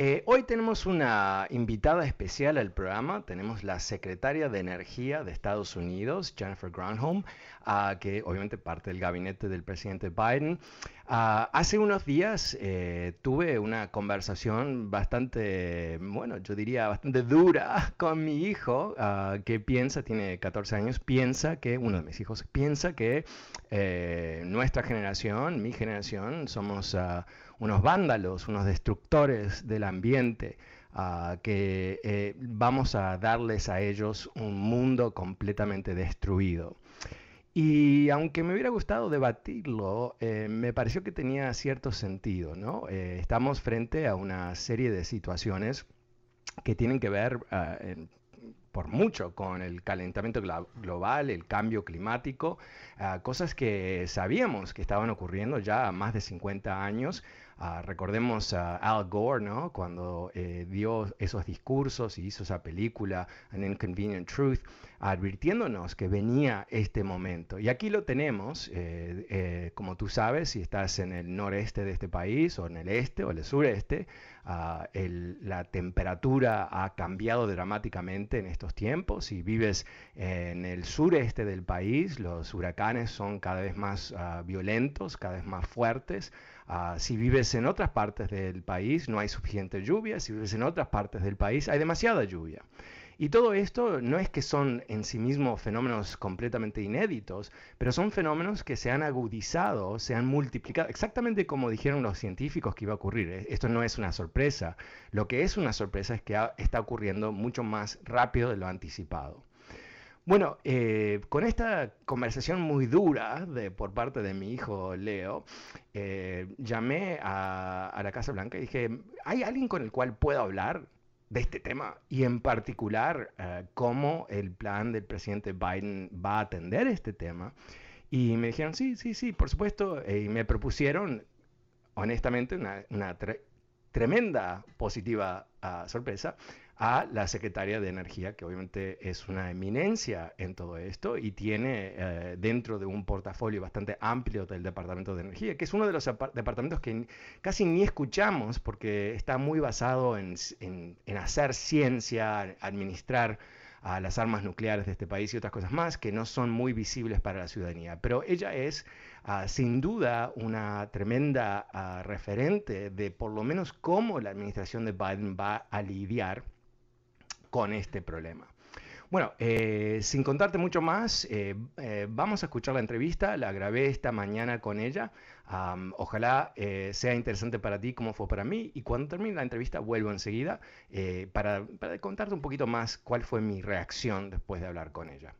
Eh, hoy tenemos una invitada especial al programa. Tenemos la secretaria de Energía de Estados Unidos, Jennifer Granholm, uh, que obviamente parte del gabinete del presidente Biden. Uh, hace unos días eh, tuve una conversación bastante, bueno, yo diría bastante dura con mi hijo, uh, que piensa, tiene 14 años, piensa que, uno de mis hijos piensa que eh, nuestra generación, mi generación, somos unos vándalos, unos destructores del ambiente. que eh, vamos a darles a ellos un mundo completamente destruido. Y aunque me hubiera gustado debatirlo, eh, me pareció que tenía cierto sentido, ¿no? Eh, estamos frente a una serie de situaciones que tienen que ver ah, por mucho con el calentamiento global, el cambio climático, ah, cosas que sabíamos que estaban ocurriendo ya más de 50 años, Uh, recordemos a Al Gore, ¿no? Cuando eh, dio esos discursos y hizo esa película, An Inconvenient Truth, advirtiéndonos que venía este momento. Y aquí lo tenemos, eh, eh, como tú sabes, si estás en el noreste de este país, o en el este, o el sureste, uh, el, la temperatura ha cambiado dramáticamente en estos tiempos. Si vives en el sureste del país, los huracanes son cada vez más uh, violentos, cada vez más fuertes. Uh, si vives en otras partes del país no hay suficiente lluvia, si vives en otras partes del país hay demasiada lluvia. Y todo esto no es que son en sí mismos fenómenos completamente inéditos, pero son fenómenos que se han agudizado, se han multiplicado, exactamente como dijeron los científicos que iba a ocurrir. Eh, esto no es una sorpresa. Lo que es una sorpresa es que está ocurriendo mucho más rápido de lo anticipado. Bueno, eh, con esta conversación muy dura de, por parte de mi hijo Leo, eh, llamé a, la Casa Blanca y dije, ¿hay alguien con el cual puedo hablar de este tema? Y en particular, eh, cómo el plan del presidente Biden va a atender este tema. Y me dijeron, sí, sí, sí, por supuesto. y me propusieron, honestamente, una, tremenda positiva ah, sorpresa a la secretaria de Energía, que obviamente es una eminencia en todo esto y tiene eh, dentro de un portafolio bastante amplio del Departamento de Energía, que es uno de los departamentos que casi ni escuchamos porque está muy basado en, hacer ciencia, administrar a las armas nucleares de este país y otras cosas más que no son muy visibles para la ciudadanía. Pero ella es ah, sin duda una tremenda ah, referente de por lo menos cómo la administración de Biden va a lidiar con este problema. Bueno, eh, sin contarte mucho más, eh, eh, vamos a escuchar la entrevista. La grabé esta mañana con ella. ojalá sea interesante para ti como fue para mí. Y cuando termine la entrevista, vuelvo enseguida para, para contarte un poquito más cuál fue mi reacción después de hablar con ella.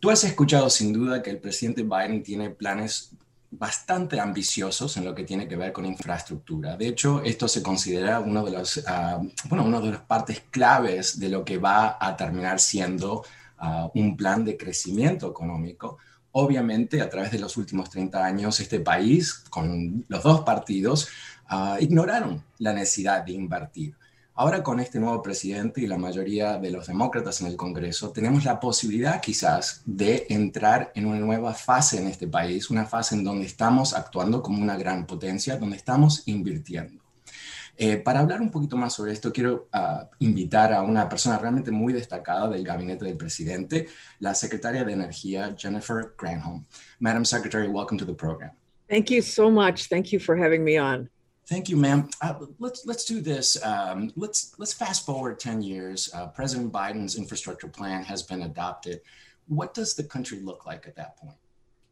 Tú has escuchado sin duda que el presidente Biden tiene planes bastante ambiciosos en lo que tiene que ver con infraestructura. De hecho, esto se considera uno de los, uh, bueno, una de las partes claves de lo que va a terminar siendo ah, un plan de crecimiento económico. Obviamente, a través de los últimos 30 años, este país, con los dos partidos, ah, ignoraron la necesidad de invertir. Ahora con este nuevo presidente y la mayoría de los demócratas en el Congreso, tenemos la posibilidad quizás de entrar en una nueva fase en este país, una fase en donde estamos actuando como una gran potencia, donde estamos invirtiendo. Eh, para hablar un poquito más sobre esto, quiero uh, invitar a una persona realmente muy destacada del gabinete del presidente, la secretaria de Energía, Jennifer Granholm. Madam Secretary, welcome to the program. Thank you so much. Thank you for having me on. Thank you, ma'am. Uh, let's let's do this. Um, let's let's fast forward ten years. Uh, President Biden's infrastructure plan has been adopted. What does the country look like at that point?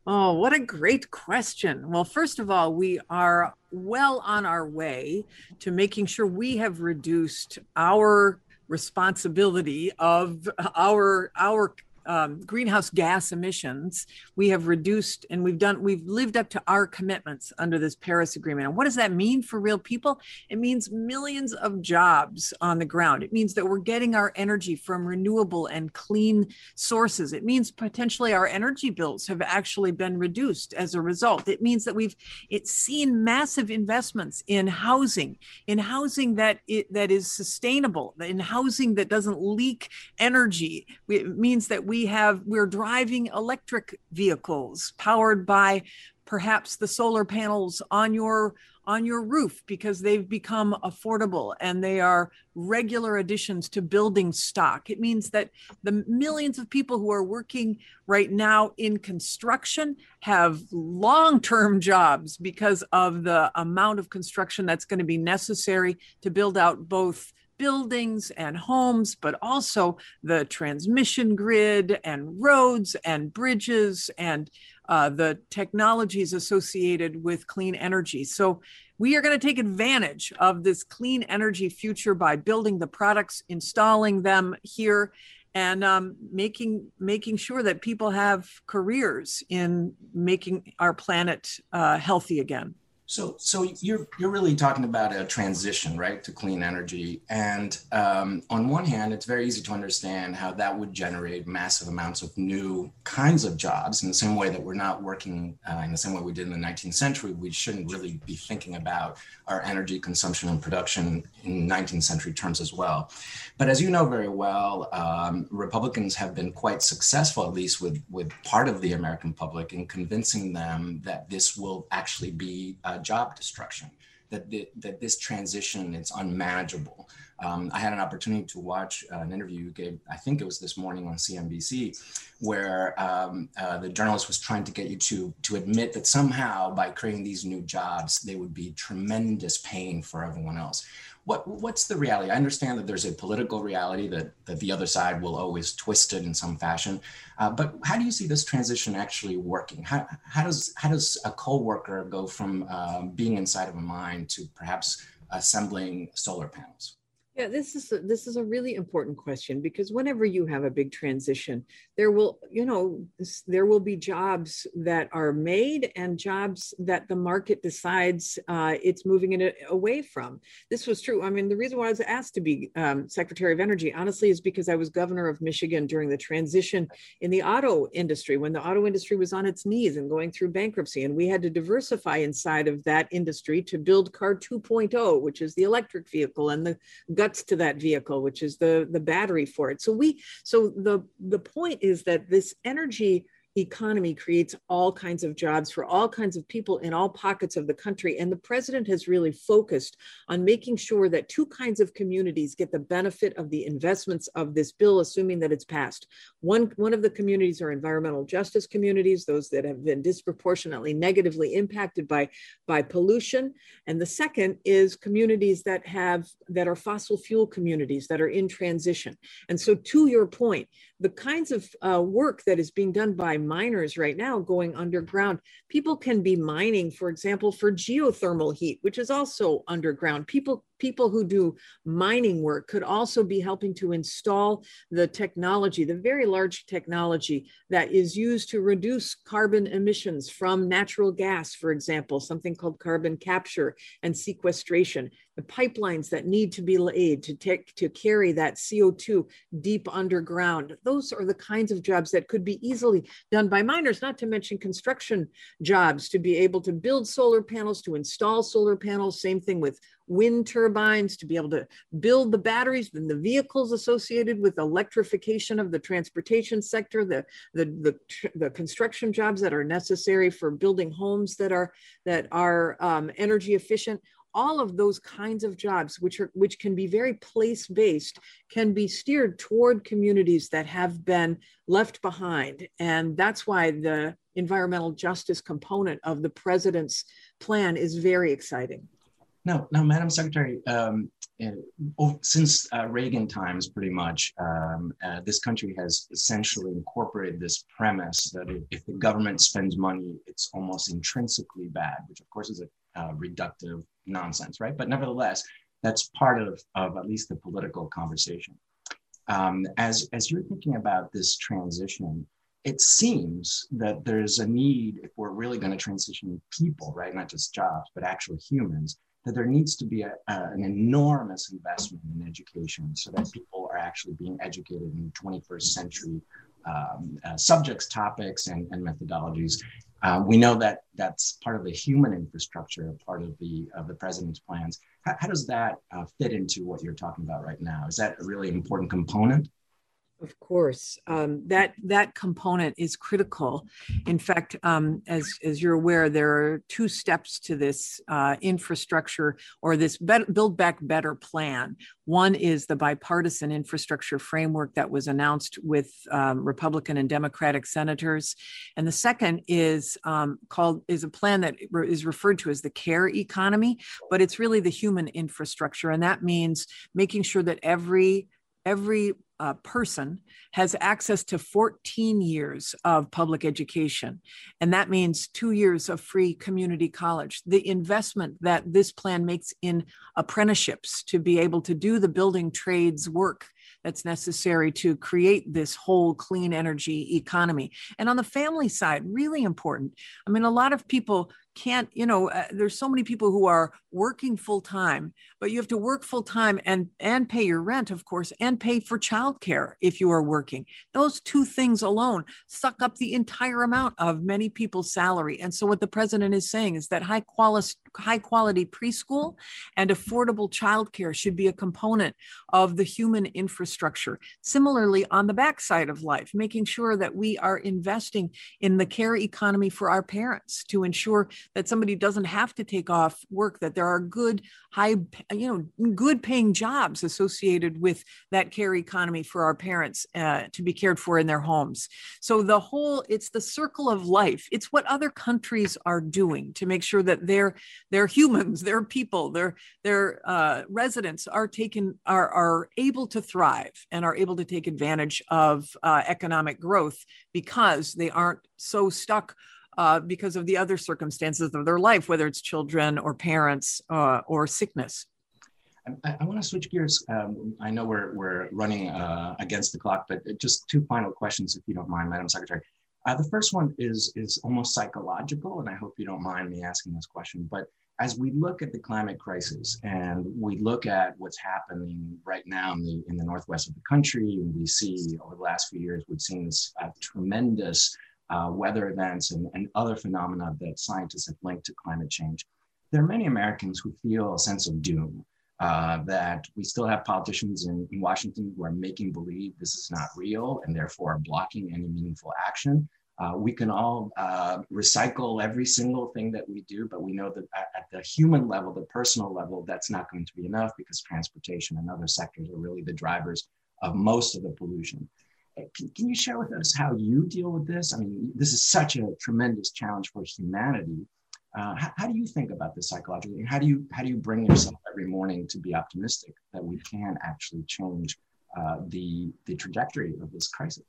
Oh, what a great question. Well, first of all, we are well on our way to making sure we have reduced our responsibility of our our um, greenhouse gas emissions, we have reduced and we've done, we've lived up to our commitments under this Paris Agreement. And what does that mean for real people? It means millions of jobs on the ground. It means that we're getting our energy from renewable and clean sources. It means potentially our energy bills have actually been reduced as a result. It means that we've it's seen massive investments in housing, in housing that it, that is sustainable, in housing that doesn't leak energy. It means that we we have we're driving electric vehicles powered by perhaps the solar panels on your on your roof because they've become affordable and they are regular additions to building stock. It means that the millions of people who are working right now in construction have long term jobs because of the amount of construction that's going to be necessary to build out both buildings and homes, but also the transmission grid and roads and bridges and uh, the technologies associated with clean energy. So, we are going to take advantage of this clean energy future by building the products, installing them here, and um, making making sure that people have careers in making our planet uh, healthy again. So, so you're you're really talking about a transition, right, to clean energy. And um, on one hand, it's very easy to understand how that would generate massive amounts of new kinds of jobs. In the same way that we're not working uh, in the same way we did in the 19th century, we shouldn't really be thinking about our energy consumption and production in 19th century terms as well. But as you know very well, um, Republicans have been quite successful, at least with with part of the American public, in convincing them that this will actually be uh, job destruction, that, the, that this transition is unmanageable. Um, I had an opportunity to watch uh, an interview you gave, I think it was this morning on CNBC, where um, uh, the journalist was trying to get you to, to admit that somehow by creating these new jobs, they would be tremendous pain for everyone else what what's the reality? I understand that there's a political reality that that the other side will always twist it in some fashion, uh, but how do you see this transition actually working? How, how does how does a co-worker go from uh, being inside of a mine to perhaps assembling solar panels? Yeah, this is a, this is a really important question because whenever you have a big transition, there will you know there will be jobs that are made and jobs that the market decides uh, it's moving it away from. This was true. I mean, the reason why I was asked to be um, Secretary of Energy, honestly, is because I was governor of Michigan during the transition in the auto industry when the auto industry was on its knees and going through bankruptcy, and we had to diversify inside of that industry to build Car 2.0, which is the electric vehicle and the guts to that vehicle, which is the, the battery for it. So we so the the point is that this energy economy creates all kinds of jobs for all kinds of people in all pockets of the country. And the president has really focused on making sure that two kinds of communities get the benefit of the investments of this bill, assuming that it's passed. One, one of the communities are environmental justice communities, those that have been disproportionately negatively impacted by, by pollution. And the second is communities that have that are fossil fuel communities that are in transition. And so to your point, the kinds of uh, work that is being done by miners right now going underground. People can be mining, for example, for geothermal heat, which is also underground. People people who do mining work could also be helping to install the technology, the very large technology that is used to reduce carbon emissions from natural gas, for example, something called carbon capture and sequestration the pipelines that need to be laid to take to carry that CO2 deep underground. Those are the kinds of jobs that could be easily done by miners, not to mention construction jobs to be able to build solar panels, to install solar panels, same thing with wind turbines, to be able to build the batteries and the vehicles associated with electrification of the transportation sector, the, the, the, the construction jobs that are necessary for building homes that are, that are um, energy efficient all of those kinds of jobs which are which can be very place based can be steered toward communities that have been left behind. And that's why the environmental justice component of the president's plan is very exciting. Now now madam secretary um, oh, since uh, Reagan times, pretty much, um, uh, this country has essentially incorporated this premise that if, the government spends money, it's almost intrinsically bad, which of course is a uh, reductive nonsense, right? But nevertheless, that's part of, of at least the political conversation. Um, as, as you're thinking about this transition, it seems that there's a need, if we're really going to transition people, right, not just jobs, but actual humans, that there needs to be a, an enormous investment in education so that people are actually being educated in 21st century um, uh, subjects, topics, and, and methodologies. Um, we know that that's part of the human infrastructure, part of the of the president's plans. How, how does that uh, fit into what you're talking about right now? Is that a really important component? Of course, um, that that component is critical. In fact, um, as as you're aware, there are two steps to this uh, infrastructure or this Build Back Better plan. One is the bipartisan infrastructure framework that was announced with um, Republican and Democratic senators, and the second is um, called is a plan that is referred to as the Care Economy, but it's really the human infrastructure, and that means making sure that every every uh, person has access to 14 years of public education. And that means two years of free community college. The investment that this plan makes in apprenticeships to be able to do the building trades work that's necessary to create this whole clean energy economy. And on the family side, really important. I mean, a lot of people can't you know uh, there's so many people who are working full time but you have to work full time and and pay your rent of course and pay for childcare if you are working. Those two things alone suck up the entire amount of many people's salary. And so what the president is saying is that high quality high quality preschool and affordable childcare should be a component of the human infrastructure similarly on the backside of life making sure that we are investing in the care economy for our parents to ensure that somebody doesn't have to take off work, that there are good, high, you know, good paying jobs associated with that care economy for our parents uh, to be cared for in their homes. So the whole, it's the circle of life. It's what other countries are doing to make sure that their their humans, their people, their their uh, residents are taken are are able to thrive and are able to take advantage of uh, economic growth because they aren't so stuck uh, because of the other circumstances of their life, whether it's children or parents uh, or sickness. I, I want to switch gears. Um, I know we're, we're running uh, against the clock, but just two final questions, if you don't mind, Madam Secretary. Uh, the first one is, is almost psychological, and I hope you don't mind me asking this question. But as we look at the climate crisis and we look at what's happening right now in the, in the northwest of the country, and we see over the last few years, we've seen this uh, tremendous uh, weather events and, and other phenomena that scientists have linked to climate change. There are many Americans who feel a sense of doom uh, that we still have politicians in, in, Washington who are making believe this is not real and therefore are blocking any meaningful action. Uh, we can all uh, recycle every single thing that we do, but we know that at, at, the human level, the personal level, that's not going to be enough because transportation and other sectors are really the drivers of most of the pollution. Can, can you share with us how you deal with this? I mean, this is such a tremendous challenge for humanity. Uh, how, how, do you think about this psychologically? How do you how do you bring yourself every morning to be optimistic that we can actually change uh, the the trajectory of this crisis?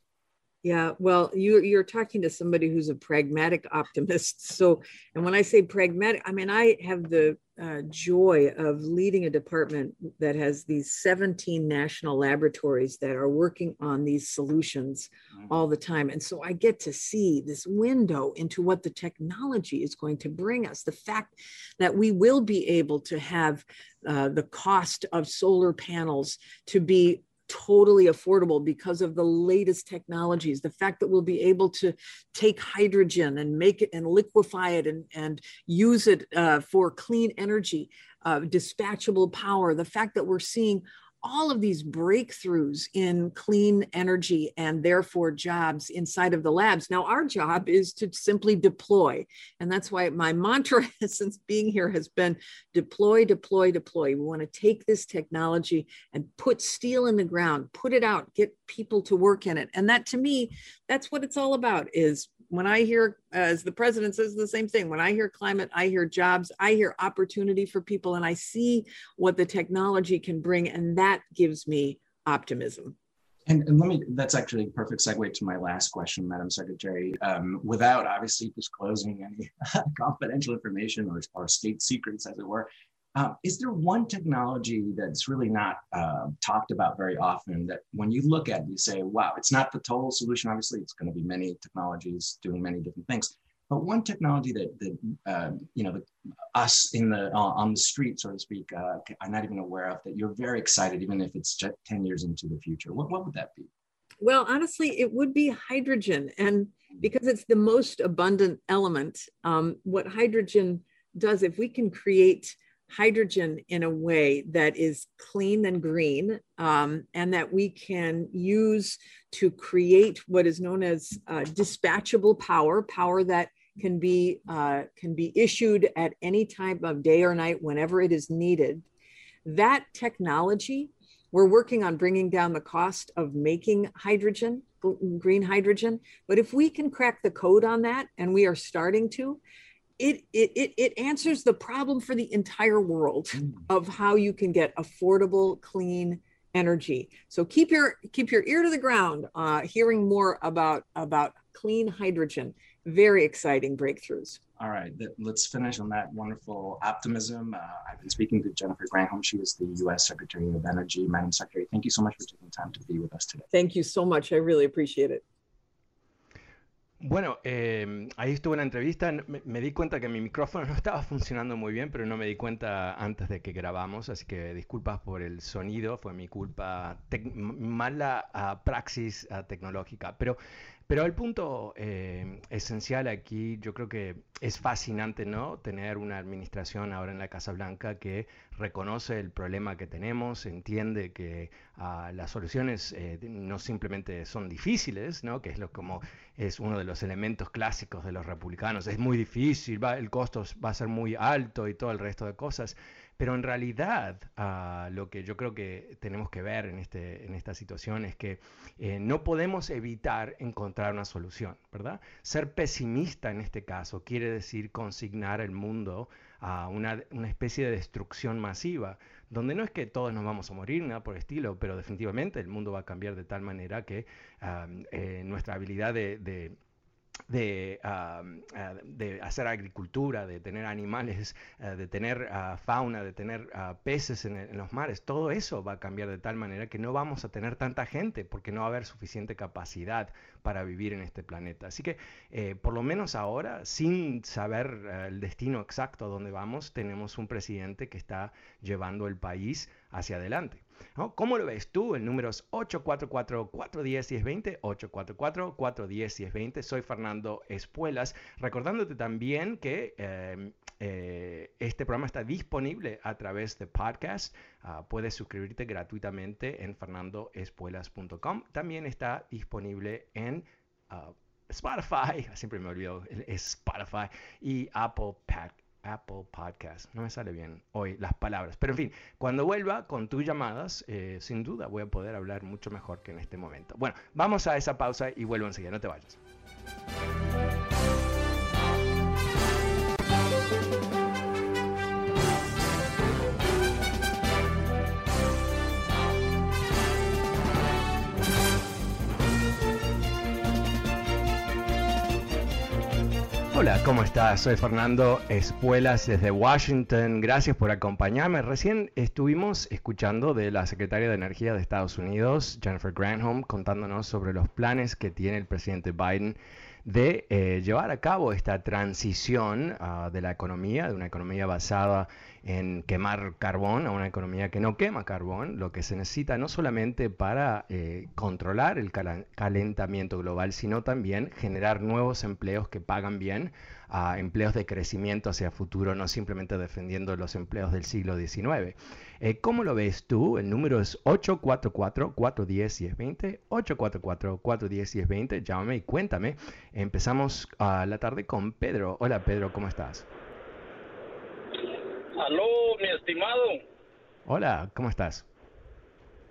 Yeah, well, you're you're talking to somebody who's a pragmatic optimist. So, and when I say pragmatic, I mean, I have the uh, joy of leading a department that has these 17 national laboratories that are working on these solutions mm-hmm. all the time. And so I get to see this window into what the technology is going to bring us. The fact that we will be able to have uh, the cost of solar panels to be totally affordable because of the latest technologies. The fact that we'll be able to take hydrogen and make it and liquefy it and, and use it uh, for clean energy, uh, dispatchable power. The fact that we're seeing all of these breakthroughs in clean energy and therefore jobs inside of the labs. Now, our job is to simply deploy. And that's why my mantra since being here has been deploy, deploy, deploy. We want to take this technology and put steel in the ground, put it out, get people to work in it. And that to me, that's what it's all about is when I hear, as the president says the same thing, when I hear climate, I hear jobs, I hear opportunity for people, and I see what the technology can bring. And that gives me optimism. And, and, let me, that's actually a perfect segue to my last question, Madam Secretary. Um, without obviously disclosing any confidential information or, or state secrets, as it were, uh, is there one technology that's really not uh, talked about very often that when you look at it, you say, wow, it's not the total solution. Obviously, it's going to be many technologies doing many different things. But one technology that, that uh, you know, the, us in the uh, on the street, so to speak, uh, are not even aware of that you're very excited, even if it's just 10 years into the future. What, what would that be? Well, honestly, it would be hydrogen. And because it's the most abundant element, um, what hydrogen does, if we can create hydrogen in a way that is clean and green um, and that we can use to create what is known as uh, dispatchable power power that can be uh, can be issued at any time of day or night whenever it is needed. That technology we're working on bringing down the cost of making hydrogen green hydrogen but if we can crack the code on that and we are starting to it, it, it, it answers the problem for the entire world mm. of how you can get affordable, clean energy. So keep your keep your ear to the ground, uh, hearing more about about clean hydrogen. Very exciting breakthroughs. All right, let's finish on that wonderful optimism. Uh, I've been speaking to Jennifer Granholm. She is the U.S. Secretary of Energy. Madam Secretary, thank you so much for taking time to be with us today. Thank you so much. I really appreciate it. Bueno, eh, ahí estuve en la entrevista, me, di cuenta que mi micrófono no estaba funcionando muy bien, pero no me di cuenta antes de que grabamos, así que disculpas por el sonido, fue mi culpa, mala uh, praxis uh, tecnológica. Pero pero el punto eh, esencial aquí, yo creo que es fascinante, ¿no? Tener una administración ahora en la Casa Blanca que reconoce el problema que tenemos, entiende que ah, las soluciones eh, no simplemente son difíciles, ¿no? Que es lo como es uno de los elementos clásicos de los republicanos. Es muy difícil, el costo va a ser muy alto y todo el resto de cosas. Pero en realidad uh, lo que yo creo que tenemos que ver en, este, en esta situación es que eh, no podemos evitar encontrar una solución, ¿verdad? Ser pesimista en este caso quiere decir consignar el mundo a una, una, especie de destrucción masiva, donde no es que todos nos vamos a morir, nada por estilo, pero definitivamente el mundo va a cambiar de tal manera que eh, nuestra habilidad de de, ah, de, hacer agricultura, de tener animales, eh, de tener ah, fauna, de tener ah, peces en, los mares, todo eso va a cambiar de tal manera que no vamos a tener tanta gente porque no va a haber suficiente capacidad para vivir en este planeta. Así que eh, por lo menos ahora, sin saber el destino exacto a dónde vamos, tenemos un presidente que está llevando el país hacia adelante. ¿Cómo lo ves tú? El número es 844-410-1020, 844-410-1020. Soy Fernando Espuelas, recordándote también que em, eh, este programa está disponible a través de podcast. Ah, puedes suscribirte gratuitamente en fernandoespuelas.com. También está disponible en... Ah, Spotify, siempre me olvido, Spotify y Apple Podcast Apple Podcast. No me sale bien hoy las palabras. Pero en fin, cuando vuelva con tus llamadas, eh, sin duda voy a poder hablar mucho mejor que en este momento. Bueno, vamos a esa pausa y vuelvo enseguida. No te vayas. ¿Cómo estás? Soy Fernando Espuelas desde Washington. Gracias por acompañarme. Recién estuvimos escuchando de la secretaria de Energía de Estados Unidos, Jennifer Granholm, contándonos sobre los planes que tiene el presidente Biden de eh, llevar a cabo esta transición ah, de la economía, de una economía basada en quemar carbón a una economía que no quema carbón, lo que se necesita no solamente para eh, controlar el calentamiento global, sino también generar nuevos empleos que pagan bien, a empleos de crecimiento hacia futuro, no simplemente defendiendo los empleos del siglo XIX. Eh, ¿Cómo lo ves tú? El número es 844-410-1020, 844-410-1020, llámame y cuéntame. Empezamos a la tarde con Pedro. Hola Pedro, ¿cómo estás? Aló, mi estimado. Hola, ¿cómo estás?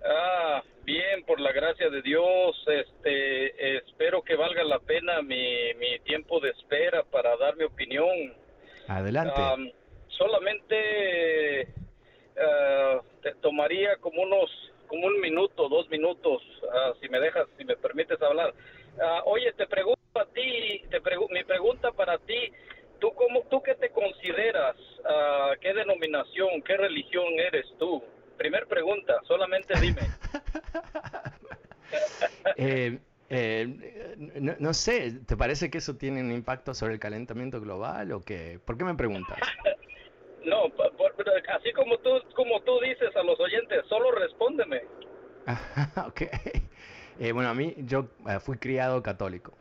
Ah, bien, por la gracia de Dios. Este, espero que valga la pena mi, mi tiempo de espera para dar mi opinión. Adelante. solamente uh, te tomaría como unos, como un minuto, dos minutos, ah, si me dejas, si me permites hablar. Ah, oye, te pregunto a ti, te mi pregunta para ti ¿Tú, cómo, ¿Tú qué te consideras? Uh, ¿Qué denominación, qué religión eres tú? Primer pregunta, solamente dime. eh, eh, no, no, sé, ¿te parece que eso tiene un impacto sobre el calentamiento global o qué? ¿Por qué me preguntas? no, así como tú, como tú dices a los oyentes, solo respóndeme. ok. Eh, bueno, a mí, yo uh, fui criado católico.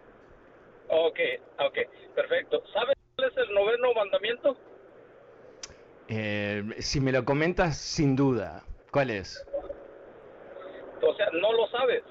Ok, ok, perfecto. ¿Sabes ¿Cuál es el noveno mandamiento? Eh, si me lo comentas, sin duda. ¿Cuál es? O sea, no lo sabes.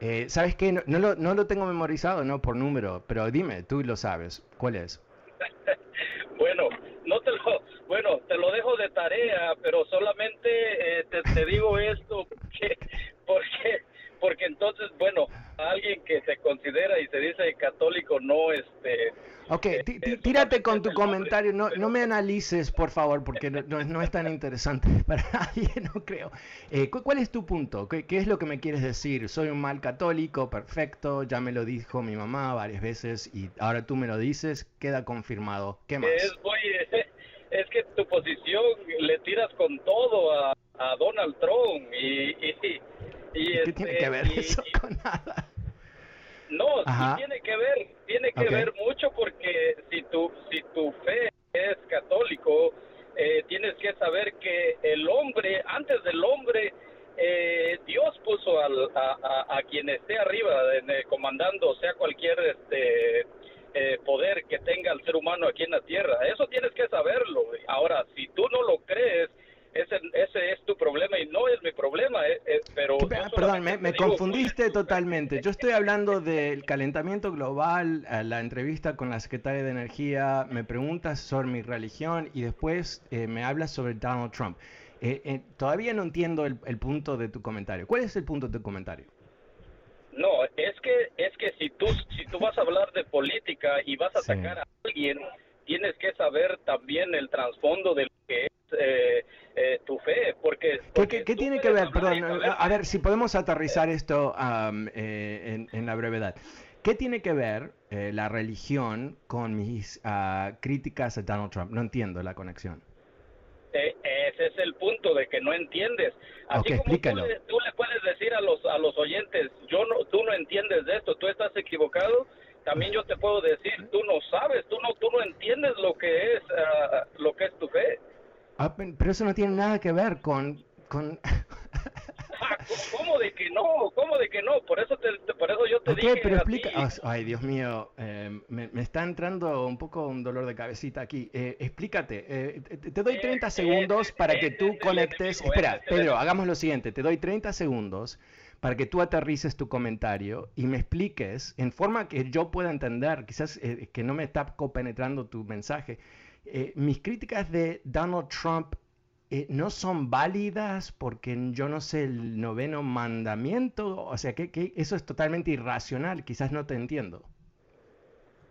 Eh, ¿Sabes qué? No, no, lo, no, lo, tengo memorizado, no por número, pero dime, tú lo sabes. ¿Cuál es? bueno, no te lo, bueno, te lo dejo de tarea, pero solamente eh, te, te, digo esto porque, porque, porque entonces, bueno, alguien que se considera y se dice católico no, este, Ok, eh, tírate con tu comentario, no, no me analices, por favor, porque no, no, es tan interesante para nadie, no creo. Eh, ¿Cuál es tu punto? ¿Qué, ¿Qué, es lo que me quieres decir? Soy un mal católico, perfecto, ya me lo dijo mi mamá varias veces y ahora tú me lo dices, queda confirmado. ¿Qué más? Es, es que tu posición le tiras con todo a, a Donald Trump y... y, y ¿Qué tiene que este, ver eso con nada? No, sí tiene que ver, tiene que ver mucho porque si tu, si tu fe es católico, eh, tienes que saber que el hombre, antes del hombre, eh, Dios puso al, a, a, quien esté arriba, eh, comandando, sea cualquier este, poder que tenga el ser humano aquí en la tierra. Eso tienes que saberlo. Ahora, si tú no lo crees, ese, ese es tu problema y no es mi problema, eh, eh, pero... Perdón, me, confundiste totalmente. Yo estoy hablando del calentamiento global, la entrevista con la secretaria de Energía, me preguntas sobre mi religión y después eh, me hablas sobre Donald Trump. todavía no entiendo el, punto de tu comentario. ¿Cuál es el punto de tu comentario? No, es que es que si tú si tú vas a hablar de política y vas a atacar a alguien, tienes que saber también el trasfondo de lo que es eh, tu fe, porque... ¿Qué, tiene que ver? Perdón, a, ver si podemos aterrizar esto eh, en, la brevedad. ¿Qué tiene que ver eh, la religión con mis ah, críticas a Donald Trump? No entiendo la conexión. ese es el punto de que no entiendes. Así como tú le, tú le, puedes decir a los a los oyentes, yo no, tú no entiendes de esto, tú estás equivocado. También yo te puedo decir, tú no sabes, tú no tú no entiendes lo que es ah, lo que es tu fe. Ah, pero eso no tiene nada que ver con... con... ¿Cómo de que no? ¿Cómo de que no? Por eso, te, por eso yo te okay, dije pero explica... Ay, Dios mío, eh, me, me, está entrando un poco un dolor de cabecita aquí. Eh, explícate, eh, te, doy 30 segundos para que tú conectes... Espera, Pedro, hagamos lo siguiente, te doy 30 segundos para que tú aterrices tu comentario y me expliques en forma que yo pueda entender, quizás que no me está copenetrando tu mensaje, eh, mis críticas de Donald Trump eh, no son válidas porque yo no sé el noveno mandamiento, o sea que, eso es totalmente irracional, quizás no te entiendo.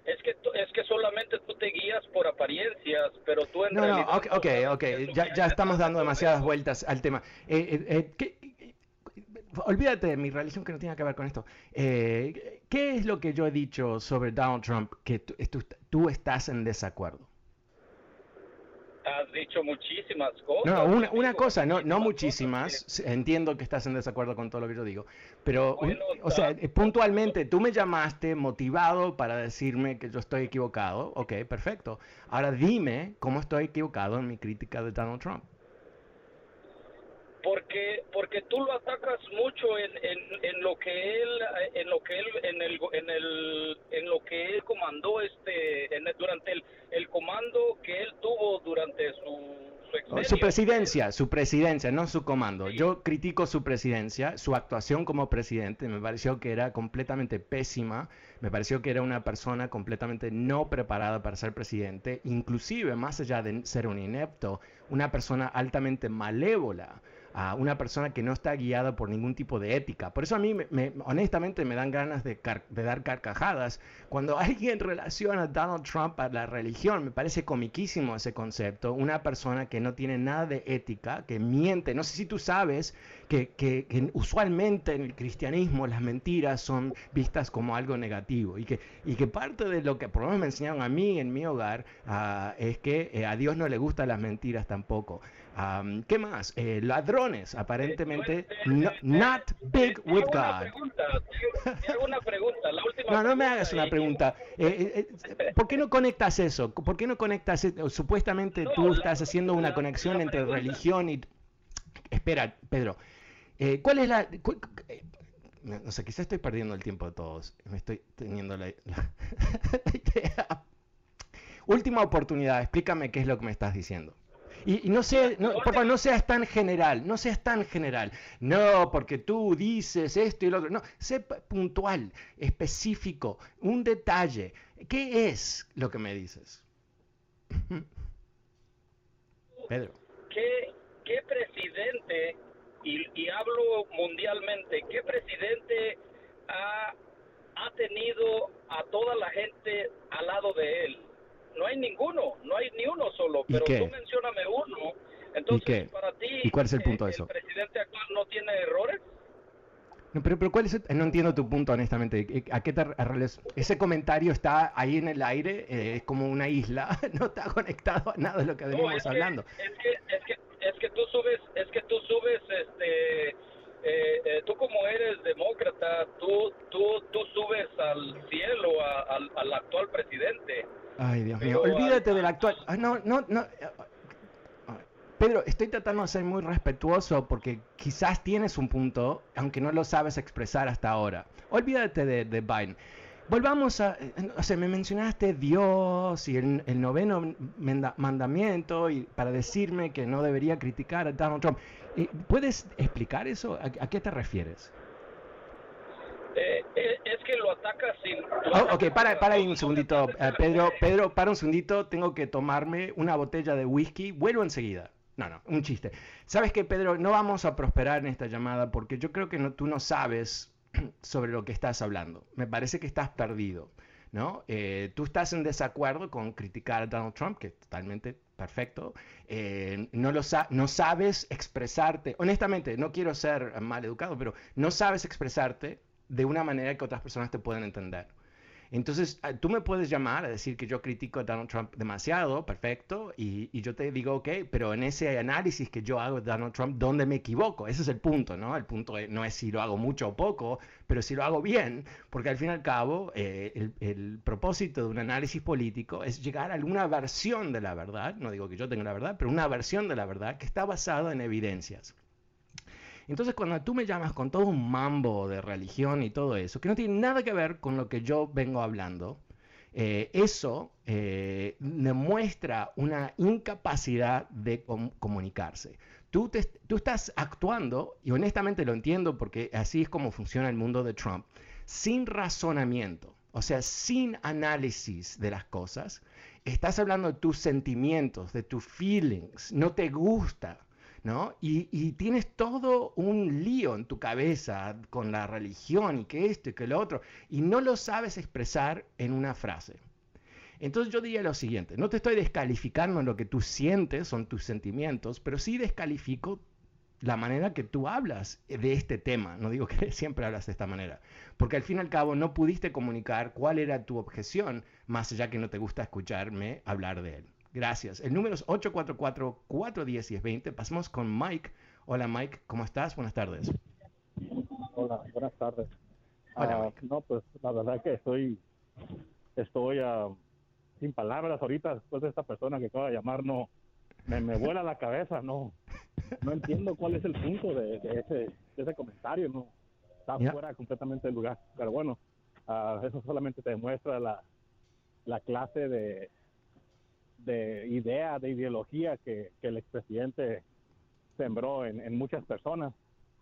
Es que, es que solamente tú te guías por apariencias, pero tú en no, realidad... No, ok, ok, ya, ya estamos dando demasiadas vueltas al tema. Eh, olvídate de mi religión que no tiene que ver con esto. ¿Qué es lo que yo he dicho sobre Donald Trump que tú estás en desacuerdo? Has dicho muchísimas cosas. No, una, una cosa, no, no muchísimas. Entiendo que estás en desacuerdo con todo lo que yo digo. Pero, o sea, puntualmente, tú me llamaste motivado para decirme que yo estoy equivocado. Ok, perfecto. Ahora dime cómo estoy equivocado en mi crítica de Donald Trump porque porque tú lo atacas mucho en, en, lo que él en lo que él en el en el en lo que él comandó este durante el, el comando que él tuvo durante su su, su presidencia, su presidencia, no su comando. Yo critico su presidencia, su actuación como presidente, me pareció que era completamente pésima, me pareció que era una persona completamente no preparada para ser presidente, inclusive más allá de ser un inepto, una persona altamente malévola a una persona que no está guiada por ningún tipo de ética. Por eso a mí, me, honestamente, me dan ganas de, dar carcajadas. Cuando alguien relaciona a Donald Trump a la religión, me parece comiquísimo ese concepto. Una persona que no tiene nada de ética, que miente. No sé si tú sabes que, que, usualmente en el cristianismo las mentiras son vistas como algo negativo y que, y que parte de lo que por lo menos me enseñaron a mí en mi hogar uh, es que eh, a Dios no le gustan las mentiras tampoco. Um, ¿Qué más? Eh, ladrones, aparentemente. No, not big with God. una pregunta. La última no, no me hagas una pregunta. Eh, eh, ¿Por qué no conectas eso? ¿Por qué no conectas? Supuestamente tú estás haciendo una conexión entre religión y. Espera, Pedro. ¿Cuál es la.? no sé, quizás estoy perdiendo el tiempo de todos. Me estoy teniendo la idea. Última oportunidad, explícame qué es lo que me estás diciendo. Y, no, sé, no, por favor, no seas tan general, no seas tan general. No, porque tú dices esto y lo otro. No, sé puntual, específico, un detalle. ¿Qué es lo que me dices? Pedro. ¿Qué, qué presidente, y, y, hablo mundialmente, qué presidente ha, ha tenido a toda la gente al lado de él? no hay ninguno, no hay ni uno solo, pero tú mencioname Entonces, para ti, ¿Y cuál es el punto de eso? ¿El presidente actual no tiene errores? No, pero, pero ¿cuál es no entiendo tu punto, honestamente. ¿A qué te Ese comentario está ahí en el aire, eh, es como una isla, no está conectado a nada de lo que venimos hablando. es, que, es, que, es que tú subes, es que tú subes, este, eh, eh, tú como eres demócrata, tú, tú, tú subes al cielo al, al actual presidente. Ay, Dios mío. Olvídate del actual. Ah, no, no, no. Pedro, estoy tratando de ser muy respetuoso porque quizás tienes un punto, aunque no lo sabes expresar hasta ahora. Olvídate de, de Biden. Volvamos a, o sea, me mencionaste Dios y el, noveno mandamiento y para decirme que no debería criticar a Donald Trump. Eh, ¿Puedes explicar eso? ¿A, qué te refieres? Eh, eh, es que lo ataca sin... Oh, ok, para, para ahí un segundito, eh, Pedro, Pedro, para un segundito, tengo que tomarme una botella de whisky, vuelvo enseguida. No, no, un chiste. ¿Sabes qué, Pedro? No vamos a prosperar en esta llamada porque yo creo que no, tú no sabes sobre lo que estás hablando. Me parece que estás perdido, ¿no? Eh, tú estás en desacuerdo con criticar a Donald Trump, que es totalmente perfecto. no, lo no sabes expresarte. Honestamente, no quiero ser mal educado, pero no sabes expresarte de una manera que otras personas te puedan entender. Entonces, ah, tú me puedes llamar a decir que yo critico a Donald Trump demasiado, perfecto, y, yo te digo, ok, pero en ese análisis que yo hago de Donald Trump, ¿dónde me equivoco? Ese es el punto, ¿no? El punto no es si lo hago mucho o poco, pero si lo hago bien, porque al fin y al cabo, eh, el, el, propósito de un análisis político es llegar a alguna versión de la verdad, no digo que yo tenga la verdad, pero una versión de la verdad que está basada en evidencias. Entonces cuando tú me llamas con todo un mambo de religión y todo eso, que no tiene nada que ver con lo que yo vengo hablando, eh, eso eh, demuestra una incapacidad de comunicarse. Tú, tú estás actuando, y honestamente lo entiendo porque así es como funciona el mundo de Trump, sin razonamiento, o sea, sin análisis de las cosas. Estás hablando de tus sentimientos, de tus feelings, no te gusta, ¿no? Y, tienes todo un lío en tu cabeza con la religión y que esto y que lo otro, y no lo sabes expresar en una frase. Entonces yo diría lo siguiente, no te estoy descalificando en lo que tú sientes, son tus sentimientos, pero sí descalifico la manera que tú hablas de este tema. No digo que siempre hablas de esta manera, porque al fin y al cabo no pudiste comunicar cuál era tu objeción, más allá que no te gusta escucharme hablar de él. Gracias. El número es 844-410-1020. Pasemos con Mike. Hola Mike, ¿cómo estás? Buenas tardes. Hola, buenas tardes. Hola, uh, no, pues la verdad que estoy, estoy uh, sin palabras ahorita después de esta persona que acaba de llamar, no, me, me vuela la cabeza, no, no entiendo cuál es el punto de, ese, de ese comentario, no, está fuera completamente del lugar, pero bueno, uh, eso solamente te demuestra la, la clase de, de idea, de ideología que, que el expresidente sembró en, en muchas personas.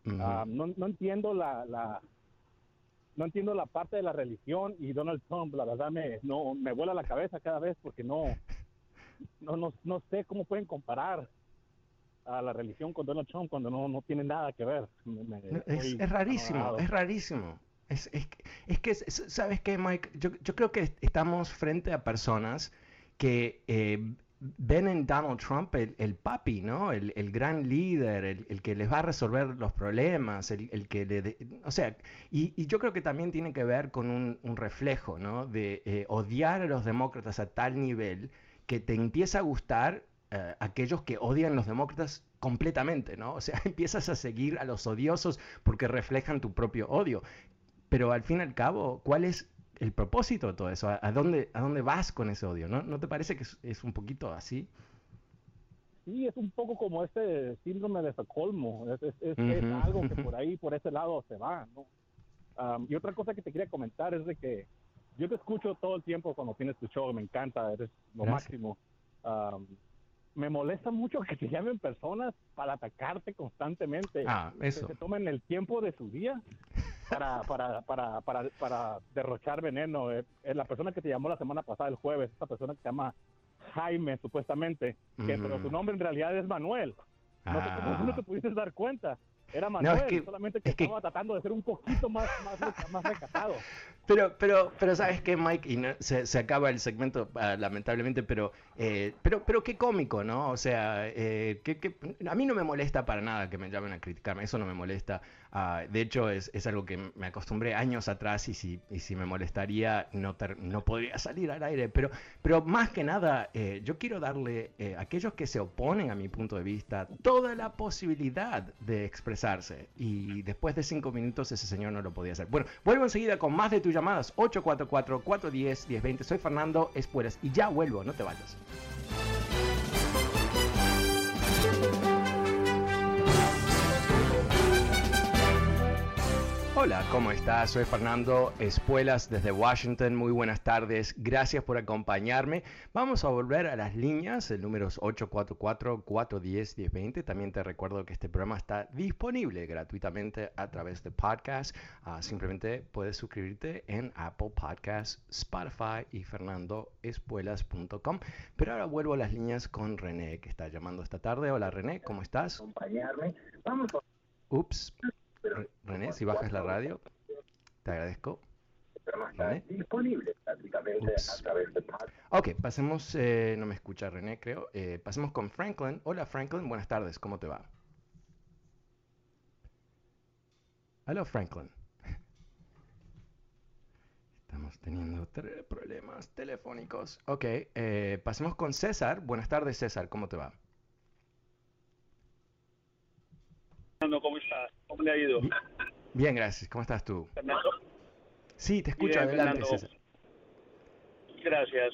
no, no entiendo la, la, no entiendo la parte de la religión y Donald Trump, la verdad me, no, me vuela la cabeza cada vez porque no, no, no, no sé cómo pueden comparar a la religión con Donald Trump cuando no, no tiene nada que ver. es, es, rarísimo, es rarísimo. Es, es, es que, ¿sabes qué, Mike? Yo, yo, creo que estamos frente a personas que eh, ven en Donald Trump el, papi, ¿no? El, gran líder, el, que les va a resolver los problemas, el, que le... o sea, y, yo creo que también tiene que ver con un, reflejo, ¿no? De eh, odiar a los demócratas a tal nivel que te empieza a gustar eh, aquellos que odian a los demócratas completamente, ¿no? O sea, empiezas a seguir a los odiosos porque reflejan tu propio odio. Pero al fin y al cabo, ¿cuál es el propósito de todo eso? ¿A, dónde, a dónde vas con ese odio? ¿No, ¿No te parece que es, un poquito así? Sí, es un poco como este síndrome de Estocolmo. Es, es, algo que por ahí, por ese lado se va, ¿no? y otra cosa que te quería comentar es de que yo te escucho todo el tiempo cuando tienes tu show, me encanta, eres lo máximo. Me molesta mucho que te llamen personas para atacarte constantemente. Ah, eso. Que se tomen el tiempo de su día para, para, para, para, para derrochar veneno. Es, la persona que te llamó la semana pasada, el jueves, esta persona que se llama Jaime, supuestamente, que, pero su nombre en realidad es Manuel. No, te, no te ah. pudiste dar cuenta. Era Manuel, solamente que, estaba tratando de ser un poquito más, más, más recatado. Pero, pero, pero sabes que Mike, y se, se, acaba el segmento ah, lamentablemente, pero, eh, pero, pero qué cómico, ¿no? O sea, eh, que, a mí no me molesta para nada que me llamen a criticarme, eso no me molesta. Ah, de hecho, es, es, algo que me acostumbré años atrás y si, y si me molestaría no, no podría salir al aire. Pero, pero más que nada, eh, yo quiero darle a aquellos que se oponen a mi punto de vista toda la posibilidad de expresarse. Y después de cinco minutos ese señor no lo podía hacer. Bueno, vuelvo enseguida con más de tu llamadas 844-410-1020. Soy Fernando Espuelas y ya vuelvo, no te vayas. Hola, ¿cómo estás? Soy Fernando Espuelas desde Washington. Muy buenas tardes. Gracias por acompañarme. Vamos a volver a las líneas. El número es 844-410-1020. También te recuerdo que este programa está disponible gratuitamente a través de podcast. Ah, simplemente puedes suscribirte en Apple Podcasts, Spotify y fernandoespuelas.com. Pero ahora vuelvo a las líneas con René, que está llamando esta tarde. Hola René, ¿cómo estás? Acompañarme. Vamos. Ups. René, si bajas la radio, te agradezco. disponible prácticamente a través de Ok, pasemos, eh, no me escucha René, creo. Eh, pasemos con Franklin. Hola Franklin, buenas tardes, ¿cómo te va? Hola Franklin. Estamos teniendo problemas telefónicos. Ok, eh, pasemos con César. Buenas tardes César, ¿cómo te va? ¿Cómo estás? ¿Cómo le ha ido? Bien, gracias. ¿Cómo estás tú? Fernando. Sí, te escucho. Adelante, César. Gracias.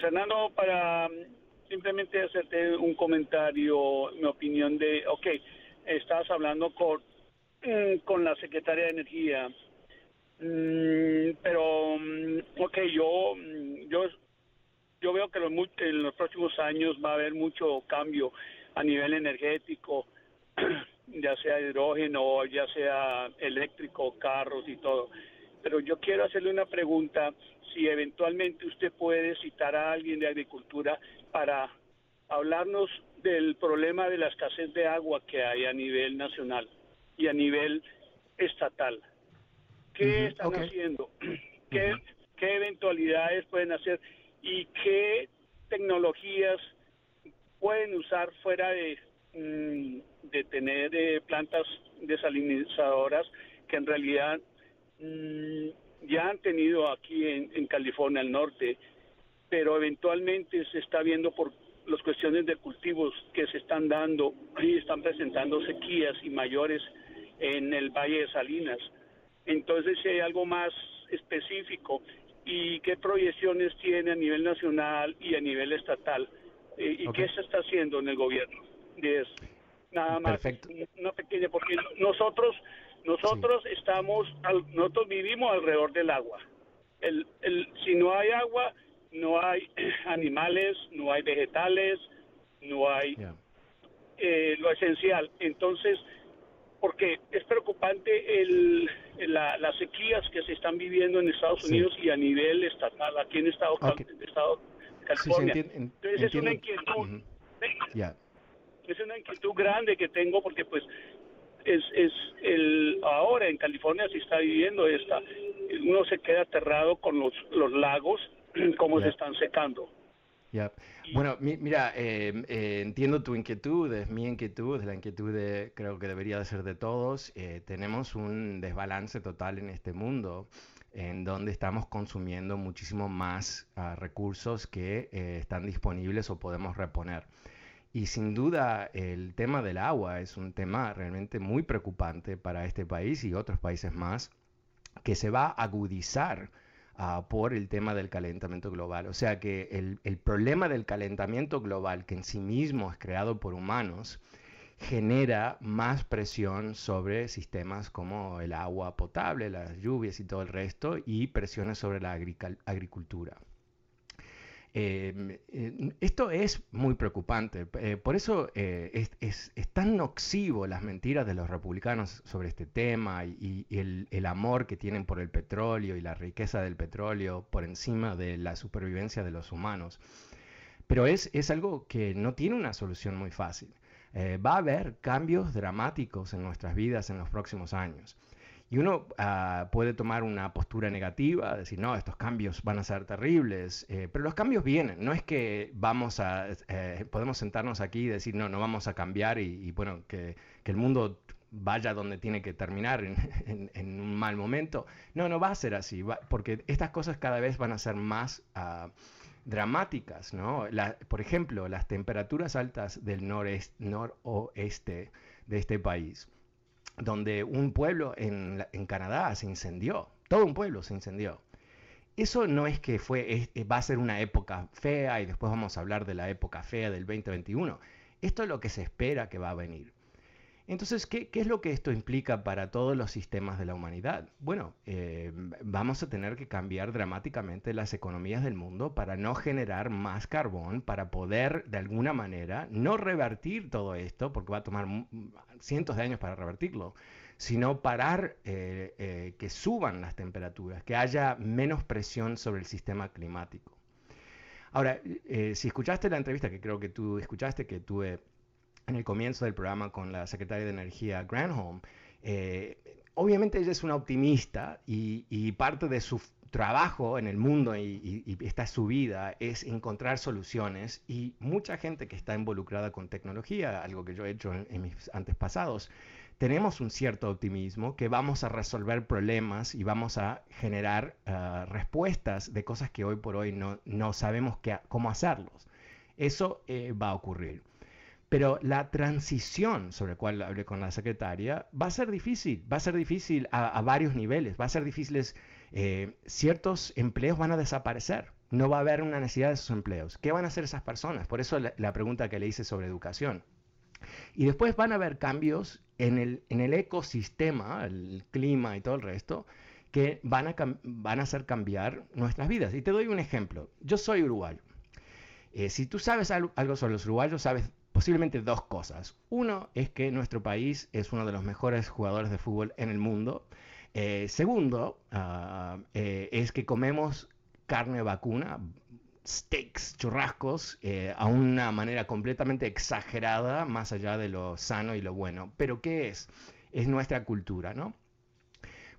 Fernando, para simplemente hacerte un comentario, mi opinión de, ok, estás hablando con, mm, con la secretaria de Energía, mm, pero, mm, ok, yo, yo, yo veo que en los próximos años va a haber mucho cambio a nivel energético. ya sea hidrógeno, ya sea eléctrico, carros y todo. Pero yo quiero hacerle una pregunta, si eventualmente usted puede citar a alguien de agricultura para hablarnos del problema de la escasez de agua que hay a nivel nacional y a nivel estatal. ¿Qué están haciendo? ¿Qué, ¿Qué eventualidades pueden hacer? ¿Y qué tecnologías pueden usar fuera de Mm, de tener eh, plantas desalinizadoras que en realidad mm, ya han tenido aquí en, California al norte pero eventualmente se está viendo por las cuestiones de cultivos que se están dando y están presentando sequías y mayores en el Valle de Salinas. Entonces, si hay algo más específico y qué proyecciones tiene a nivel nacional y a nivel estatal eh, y qué se está haciendo en el gobierno. Es nada más una pequeña porque nosotros nosotros estamos nosotros vivimos alrededor del agua. El, el, si no hay agua no hay animales, no hay vegetales, no hay eh, lo esencial. Entonces, porque es preocupante el, las sequías que se están viviendo en Estados Unidos y a nivel estatal, aquí en Estado, estado California. Entonces es una inquietud. Es una inquietud grande que tengo porque pues es, es el ahora en California se está viviendo esta uno se queda aterrado con los, los lagos cómo se están secando. Bueno, mira, em, eh, entiendo tu inquietud, es mi inquietud, es la inquietud de, creo que debería de ser de todos. Eh, tenemos un desbalance total en este mundo en donde estamos consumiendo muchísimo más ah, recursos que eh, están disponibles o podemos reponer. Y sin duda el tema del agua es un tema realmente muy preocupante para este país y otros países más, que se va a agudizar Ah, por el tema del calentamiento global. O sea que el, el, problema del calentamiento global, que en sí mismo es creado por humanos, genera más presión sobre sistemas como el agua potable, las lluvias y todo el resto, y presiones sobre la agricultura. Em, eh, esto es muy preocupante. Eh, por eso eh, es, tan nocivo las mentiras de los republicanos sobre este tema y, el, amor que tienen por el petróleo y la riqueza del petróleo por encima de la supervivencia de los humanos. Pero es, es algo que no tiene una solución muy fácil. va a haber cambios dramáticos en nuestras vidas en los próximos años. Y uno ah, puede tomar una postura negativa, decir, no, estos cambios van a ser terribles, eh, pero los cambios vienen, no es que vamos a, eh, podemos sentarnos aquí y decir, no, no vamos a cambiar y, bueno, que, que, el mundo vaya donde tiene que terminar en, en, un mal momento. No, no va a ser así, porque estas cosas cada vez van a ser más... Uh, dramáticas, ¿no? por ejemplo, las temperaturas altas del noreste, noroeste de este país donde un pueblo en, Canadá se incendió, todo un pueblo se incendió. Eso no es que fue, va a ser una época fea y después vamos a hablar de la época fea del 2021. Esto es lo que se espera que va a venir. Entonces, ¿qué, es lo que esto implica para todos los sistemas de la humanidad? Bueno, eh, vamos a tener que cambiar dramáticamente las economías del mundo para no generar más carbón, para poder de alguna manera no revertir todo esto, porque va a tomar cientos de años para revertirlo, sino parar eh, eh, que suban las temperaturas, que haya menos presión sobre el sistema climático. Ahora, si escuchaste la entrevista que creo que tú escuchaste, que tuve en el comienzo del programa con la secretaria de Energía Granholm, eh, obviamente ella es una optimista y, parte de su trabajo en el mundo y, esta es su vida es encontrar soluciones y mucha gente que está involucrada con tecnología, algo que yo he hecho en, mis antepasados, tenemos un cierto optimismo que vamos a resolver problemas y vamos a generar ah, respuestas de cosas que hoy por hoy no, no sabemos cómo hacerlos. Eso eh, va a ocurrir. Pero la transición sobre la cual hablé con la secretaria va a ser difícil, va a ser difícil a, varios niveles, va a ser difícil, eh, ciertos empleos van a desaparecer, no va a haber una necesidad de esos empleos. ¿Qué van a hacer esas personas? Por eso la, pregunta que le hice sobre educación. Y después van a haber cambios en el, en el ecosistema, el clima y todo el resto, que van a, van a hacer cambiar nuestras vidas. Y te doy un ejemplo. Yo soy uruguayo. Eh, si tú sabes algo sobre los uruguayos, sabes posiblemente dos cosas. Uno es que nuestro país es uno de los mejores jugadores de fútbol en el mundo. Eh, segundo, ah, eh, es que comemos carne vacuna, steaks, churrascos, eh, a una manera completamente exagerada, más allá de lo sano y lo bueno. Pero ¿qué es? Es nuestra cultura, ¿no?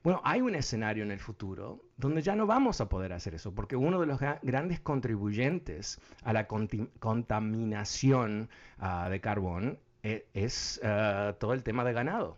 Bueno, hay un escenario en el futuro donde ya no vamos a poder hacer eso, porque uno de los grandes contribuyentes a la contaminación ah, de carbón eh, es ah, todo el tema de ganado.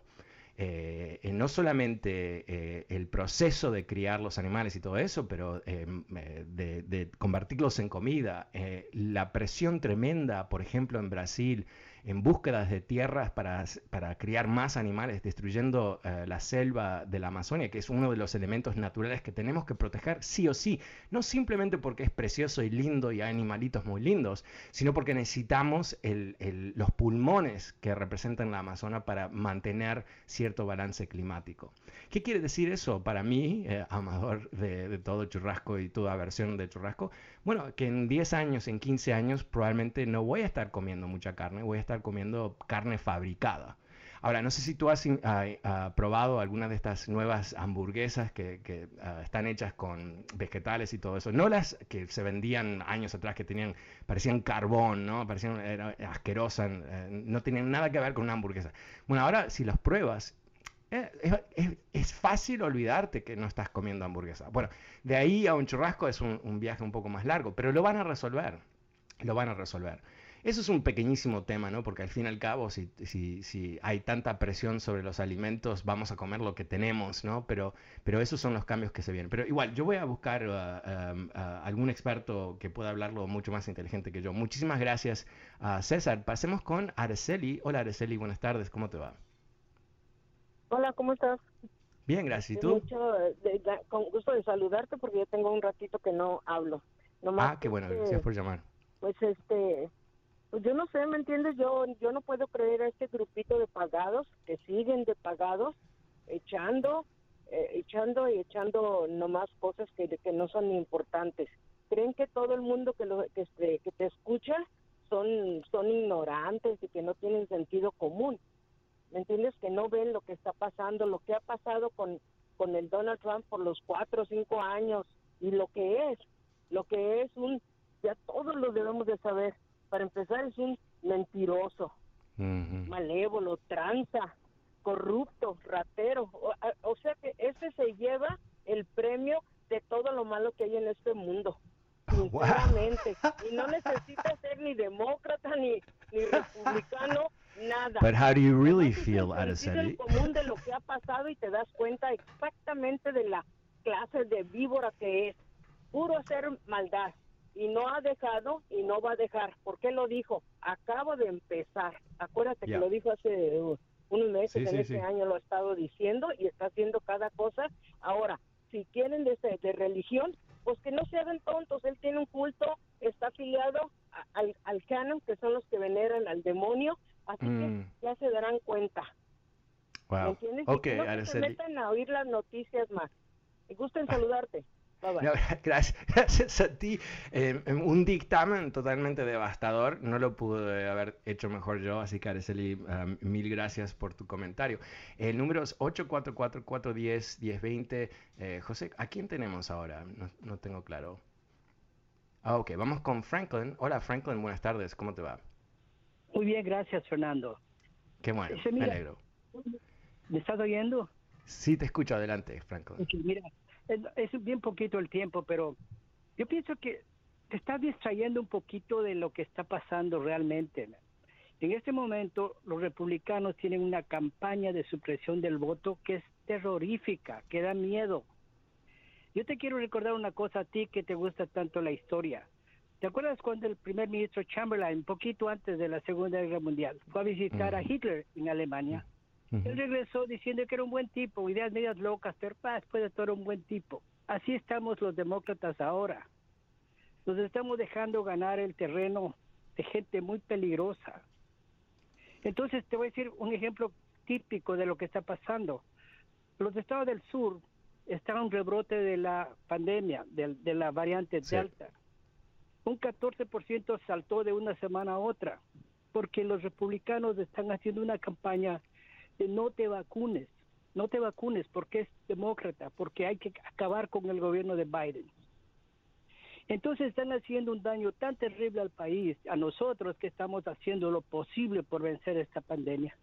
eh, no solamente eh, el proceso de criar los animales y todo eso, pero de, de, convertirlos en comida, la presión tremenda, por ejemplo, en Brasil, en búsquedas de tierras para, para criar más animales, destruyendo eh, la selva de la Amazonia, que es uno de los elementos naturales que tenemos que proteger sí o sí, no simplemente porque es precioso y lindo y hay animalitos muy lindos, sino porque necesitamos los pulmones que representan la Amazona para mantener cierto balance climático. ¿Qué quiere decir eso para mí, eh, amador de, de todo churrasco y toda versión de churrasco? Bueno, que en 10 años, en 15 años, probablemente no voy a estar comiendo mucha carne, voy a estar comiendo carne fabricada. Ahora, no sé si tú has ah, ah, probado alguna de estas nuevas hamburguesas que, ah, están hechas con vegetales y todo eso. No las que se vendían años atrás, que tenían, parecían carbón, ¿no? Parecían asquerosas, eh, no tenían nada que ver con una hamburguesa. Bueno, ahora si las pruebas eh, es, fácil olvidarte que no estás comiendo hamburguesa. Bueno, de ahí a un churrasco es un, viaje un poco más largo, pero lo van a resolver. Lo van a resolver. Eso es un pequeñísimo tema, ¿no? Porque al fin y al cabo, si, si, si, hay tanta presión sobre los alimentos, vamos a comer lo que tenemos, ¿no? Pero, pero esos son los cambios que se vienen. Pero igual, yo voy a buscar uh, um, algún experto que pueda hablarlo mucho más inteligente que yo. Muchísimas gracias, uh, César. Pasemos con Araceli. Hola, Araceli, buenas tardes. ¿Cómo te va? Hola, ¿cómo estás? Bien, gracias. ¿Y tú? Mucho, con gusto de saludarte porque yo tengo un ratito que no hablo. ah, qué bueno, gracias por llamar. Pues este, pues yo no sé, ¿me entiendes? Yo yo no puedo creer a este grupito de pagados que siguen de pagados echando, eh, echando y echando nomás cosas que, que no son importantes. Creen que todo el mundo que, lo, que, este, que te escucha son, son ignorantes y que no tienen sentido común ¿me entiendes? Que no ven lo que está pasando, lo que ha pasado con, con el Donald Trump por los cuatro o cinco años y lo que es, lo que es un, ya todos lo debemos de saber. Para empezar es un mentiroso, malévolo, tranza, corrupto, ratero. O, sea que ese se lleva el premio de todo lo malo que hay en este mundo. Sinceramente. Y no necesita ser ni demócrata ni, ni republicano nada. But how do you really feel, el común de lo que ha pasado y te das cuenta exactamente de la clase de víbora que es. Puro hacer maldad. Y no ha dejado y no va a dejar. ¿Por qué lo dijo? Acabo de empezar. Acuérdate que lo dijo hace uh, unos meses, en este año lo ha estado diciendo y está haciendo cada cosa. Ahora, si quieren de, de religión, pues que no se hagan tontos. Él tiene un culto, está afiliado al, al canon, que son los que veneran al demonio, Así que mm. ya se darán cuenta. Wow. ¿Me entiendes? Okay, no se metan a oír las noticias más. Me gusta en saludarte. Bye bye. gracias, gracias, a ti. Eh, un dictamen totalmente devastador. No lo pude haber hecho mejor yo, así que Araceli, um, mil gracias por tu comentario. El número es 844-410-1020. Eh, José, ¿a quién tenemos ahora? No, no tengo claro. Ah, ok, vamos con Franklin. Hola Franklin, buenas tardes, ¿cómo te va? Muy bien, gracias, Fernando. Qué bueno, me alegro. ¿Me estás oyendo? Sí, te escucho. Adelante, Franco. mira, es, bien poquito el tiempo, pero yo pienso que te estás distrayendo un poquito de lo que está pasando realmente. En este momento, los republicanos tienen una campaña de supresión del voto que es terrorífica, que da miedo. Yo te quiero recordar una cosa a ti que te gusta tanto la historia. ¿Te acuerdas cuando el primer ministro Chamberlain, poquito antes de la Segunda Guerra Mundial, fue a visitar a Hitler en Alemania? Él regresó diciendo que era un buen tipo, ideas medias locas, pero después de todo era un buen tipo. Así estamos los demócratas ahora. Nos estamos dejando ganar el terreno de gente muy peligrosa. Entonces te voy a decir un ejemplo típico de lo que está pasando. Los estados del sur están en un rebrote de la pandemia, de, la variante Delta un 14% saltó de una semana a otra, porque los republicanos están haciendo una campaña de no te vacunes, no te vacunes porque es demócrata, porque hay que acabar con el gobierno de Biden. Entonces están haciendo un daño tan terrible al país, a nosotros que estamos haciendo lo posible por vencer esta pandemia.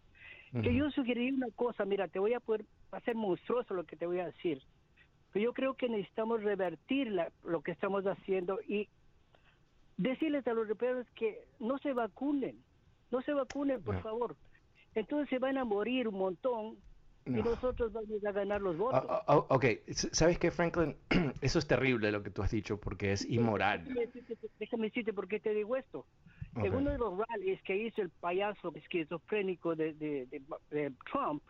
Que yo sugerí una cosa, mira, te voy a poder hacer monstruoso lo que te voy a decir. Pero yo creo que necesitamos revertir lo que estamos haciendo y decirles a los europeos que no se vacunen, no se vacunen, por favor. Entonces se van a morir un montón y nosotros vamos a ganar los votos. Oh, oh, ok, ¿sabes qué, Franklin? Eso es terrible lo que tú has dicho porque es inmoral. Déjame decirte, por qué te digo esto. En uno de los rallies que hizo el payaso esquizofrénico de, de, Trump,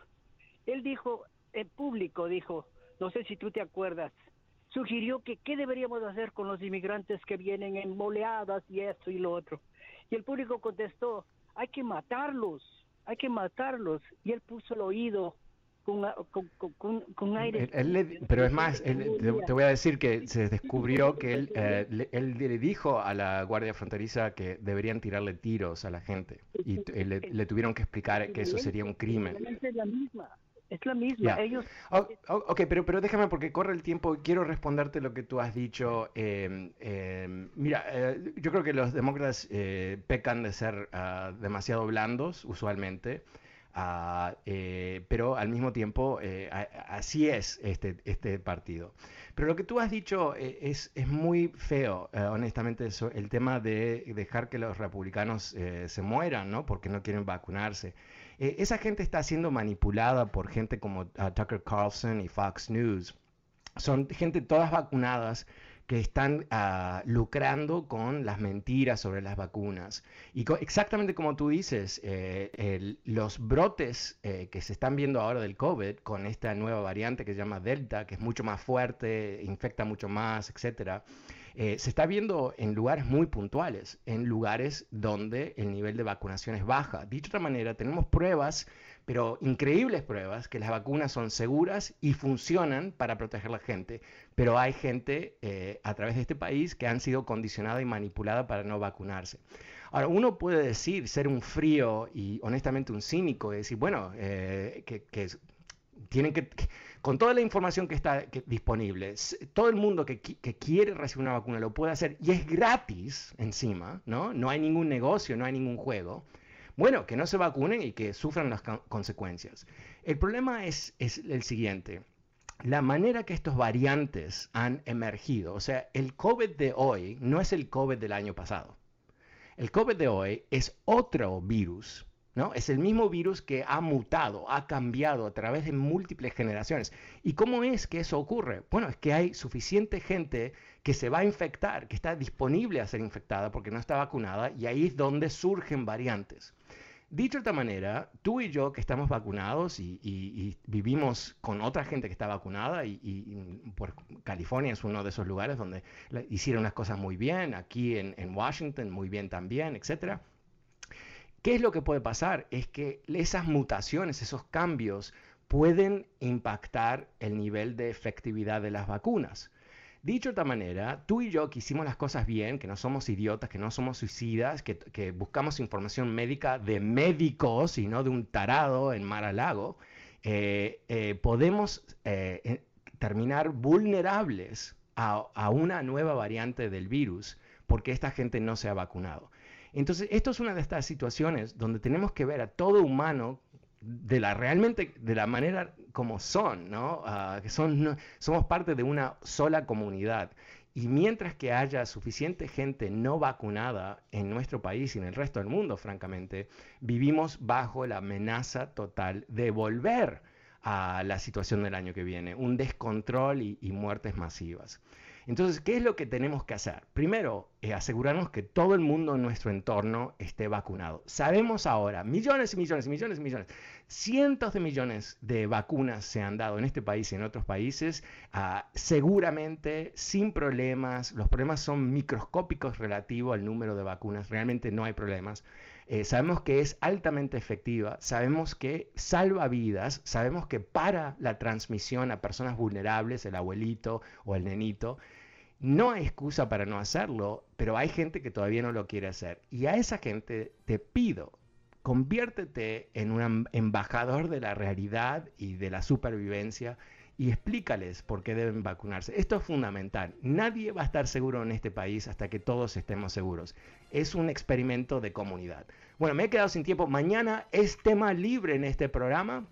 él dijo, en público dijo, no sé si tú te acuerdas, sugirió que qué deberíamos hacer con los inmigrantes que vienen en moleadas y esto y lo otro. Y el público contestó, hay que matarlos, hay que matarlos. Y él puso el oído con, aire. pero es más, te, voy a decir que se descubrió que él, eh, él le dijo a la Guardia Fronteriza que deberían tirarle tiros a la gente y le, tuvieron que explicar que eso sería un crimen. Es la misma. Es la misma. Ellos... Oh, oh, ok, pero, pero déjame porque corre el tiempo. Quiero responderte lo que tú has dicho. Em, em, mira, eh, yo creo que los demócratas eh, pecan de ser ah, demasiado blandos usualmente. Ah, eh, pero al mismo tiempo eh, así es este, este partido. Pero lo que tú has dicho eh, es, es, muy feo, honestamente, eso, el tema de dejar que los republicanos se mueran, ¿no? Porque no quieren vacunarse. Esa gente está siendo manipulada por gente como ah, Tucker Carlson y Fox News. Son gente todas vacunadas que están ah, lucrando con las mentiras sobre las vacunas. Y exactamente como tú dices, eh, los brotes eh, que se están viendo ahora del COVID con esta nueva variante que se llama Delta, que es mucho más fuerte, infecta mucho más, etcétera, eh, se está viendo en lugares muy puntuales, en lugares donde el nivel de vacunación es baja. Dicho de otra manera, tenemos pruebas pero increíbles pruebas que las vacunas son seguras y funcionan para proteger a la gente. Pero hay gente eh, a través de este país que han sido condicionada y manipulada para no vacunarse. Ahora, uno puede decir, ser un frío y honestamente un cínico, y decir, bueno, eh, que, tienen que, con toda la información que está disponible, todo el mundo que, quiere recibir una vacuna lo puede hacer y es gratis encima, ¿no? No hay ningún negocio, no hay ningún juego. Bueno, que no se vacunen y que sufran las consecuencias. El problema es, el siguiente. La manera que estos variantes han emergido, o sea, el COVID de hoy no es el COVID del año pasado. El COVID de hoy es otro virus ¿No? Es el mismo virus que ha mutado, ha cambiado a través de múltiples generaciones. ¿Y cómo es que eso ocurre? Bueno, es que hay suficiente gente que se va a infectar, que está disponible a ser infectada porque no está vacunada y ahí es donde surgen variantes. Dicho de esta manera, tú y yo que estamos vacunados y, vivimos con otra gente que está vacunada, y, por California es uno de esos lugares donde hicieron las cosas muy bien, aquí en, en Washington muy bien también, etcétera. ¿Qué es lo que puede pasar? Es que esas mutaciones, esos cambios, pueden impactar el nivel de efectividad de las vacunas. Dicho de otra manera, tú y yo que hicimos las cosas bien, que no somos idiotas, que no somos suicidas, que, buscamos información médica de médicos y no de un tarado en Mar a Lago, eh, eh, podemos eh, terminar vulnerables a, a una nueva variante del virus porque esta gente no se ha vacunado. Entonces, esto es una de estas situaciones donde tenemos que ver a todo humano de la realmente de la manera como son, ¿no? Ah, que son, somos parte de una sola comunidad. Y mientras que haya suficiente gente no vacunada en nuestro país y en el resto del mundo, francamente, vivimos bajo la amenaza total de volver a la situación del año que viene, un descontrol y muertes masivas. Entonces, ¿qué es lo que tenemos que hacer? Primero, eh, asegurarnos que todo el mundo en nuestro entorno esté vacunado. Sabemos ahora, millones y millones y millones y millones, cientos de millones de vacunas se han dado en este país y en otros países, ah, seguramente sin problemas. Los problemas son microscópicos relativo al número de vacunas, realmente no hay problemas. Eh, sabemos que es altamente efectiva, sabemos que salva vidas, sabemos que para la transmisión a personas vulnerables, el abuelito o el nenito, no hay excusa para no hacerlo, pero hay gente que todavía no lo quiere hacer. Y a esa gente te pido, conviértete en un embajador de la realidad y de la supervivencia y explícales por qué deben vacunarse. Esto es fundamental. Nadie va a estar seguro en este país hasta que todos estemos seguros. Es un experimento de comunidad. Bueno, me he quedado sin tiempo. Mañana es tema libre en este programa.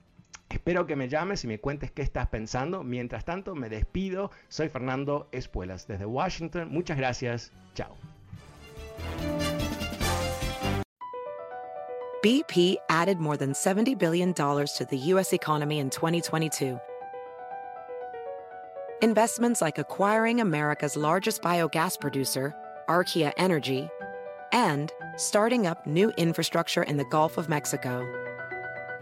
Espero que me llames y me cuentes qué estás pensando. Mientras tanto, me despido. Soy Fernando Espuelas desde Washington. Muchas gracias. Chao. BP added more than $70 billion to the U.S. economy in 2022. Investments like acquiring America's largest biogas producer, Archaea Energy, and starting up new infrastructure in the Gulf of Mexico.